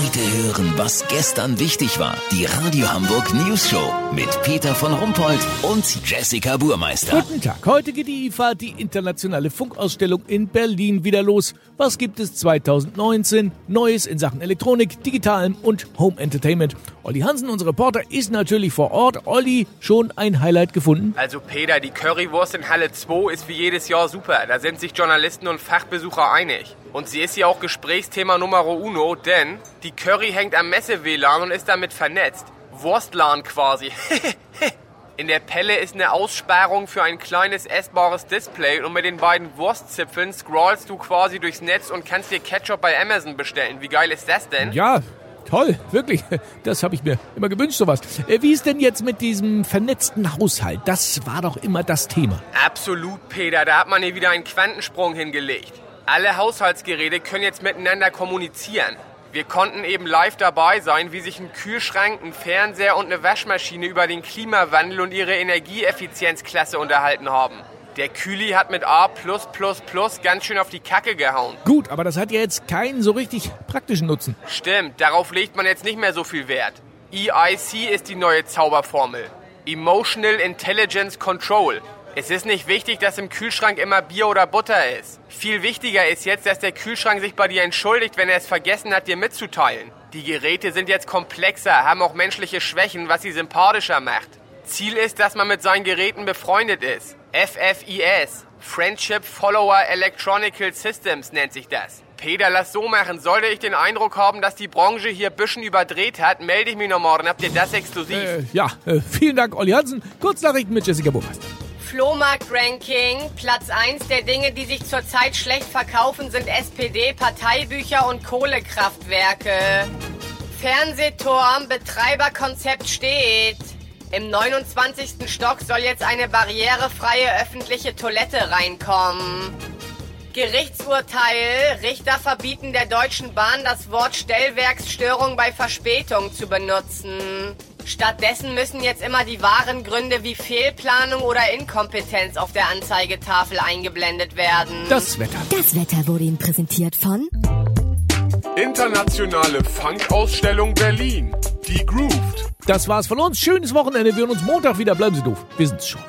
Heute hören, was gestern wichtig war. Die Radio Hamburg News Show mit Peter von Rumpold und Jessica Burmeister. Guten Tag. Heute geht die IFA, die internationale Funkausstellung in Berlin, wieder los. Was gibt es 2019 Neues in Sachen Elektronik, Digitalem und Home Entertainment? Olli Hansen, unser Reporter, ist natürlich vor Ort. Olli, schon ein Highlight gefunden? Also Peter, die Currywurst in Halle 2 ist wie jedes Jahr super. Da sind sich Journalisten und Fachbesucher einig. Und sie ist ja auch Gesprächsthema Nummer uno, denn die Curry hängt am Messe-WLAN und ist damit vernetzt. Wurstlan quasi. In der Pelle ist eine Aussparung für ein kleines essbares Display und mit den beiden Wurstzipfeln scrollst du quasi durchs Netz und kannst dir Ketchup bei Amazon bestellen. Wie geil ist das denn? Ja, toll, wirklich. Das habe ich mir immer gewünscht, sowas. Äh, wie ist denn jetzt mit diesem vernetzten Haushalt? Das war doch immer das Thema. Absolut, Peter. Da hat man hier wieder einen Quantensprung hingelegt. Alle Haushaltsgeräte können jetzt miteinander kommunizieren. Wir konnten eben live dabei sein, wie sich ein Kühlschrank, ein Fernseher und eine Waschmaschine über den Klimawandel und ihre Energieeffizienzklasse unterhalten haben. Der Kühli hat mit A ganz schön auf die Kacke gehauen. Gut, aber das hat ja jetzt keinen so richtig praktischen Nutzen. Stimmt, darauf legt man jetzt nicht mehr so viel Wert. EIC ist die neue Zauberformel. Emotional Intelligence Control. Es ist nicht wichtig, dass im Kühlschrank immer Bier oder Butter ist. Viel wichtiger ist jetzt, dass der Kühlschrank sich bei dir entschuldigt, wenn er es vergessen hat, dir mitzuteilen. Die Geräte sind jetzt komplexer, haben auch menschliche Schwächen, was sie sympathischer macht. Ziel ist, dass man mit seinen Geräten befreundet ist. FFIS, Friendship Follower Electronical Systems nennt sich das. Peter, lass so machen. Sollte ich den Eindruck haben, dass die Branche hier ein bisschen überdreht hat, melde ich mich noch morgen. Habt ihr das exklusiv? Äh, ja, äh, vielen Dank, Olli Hansen. Kurznachrichten mit Jessica Burmeister. Flohmarkt-Ranking. Platz 1 der Dinge, die sich zurzeit schlecht verkaufen, sind SPD, Parteibücher und Kohlekraftwerke. Fernsehturm, Betreiberkonzept steht. Im 29. Stock soll jetzt eine barrierefreie öffentliche Toilette reinkommen. Gerichtsurteil. Richter verbieten der Deutschen Bahn das Wort Stellwerksstörung bei Verspätung zu benutzen. Stattdessen müssen jetzt immer die wahren Gründe wie Fehlplanung oder Inkompetenz auf der Anzeigetafel eingeblendet werden. Das Wetter. Das Wetter wurde Ihnen präsentiert von Internationale Funkausstellung Berlin. Die Grooved. Das war's von uns. Schönes Wochenende. Wir hören uns Montag wieder. Bleiben Sie doof. Wir sind's schon.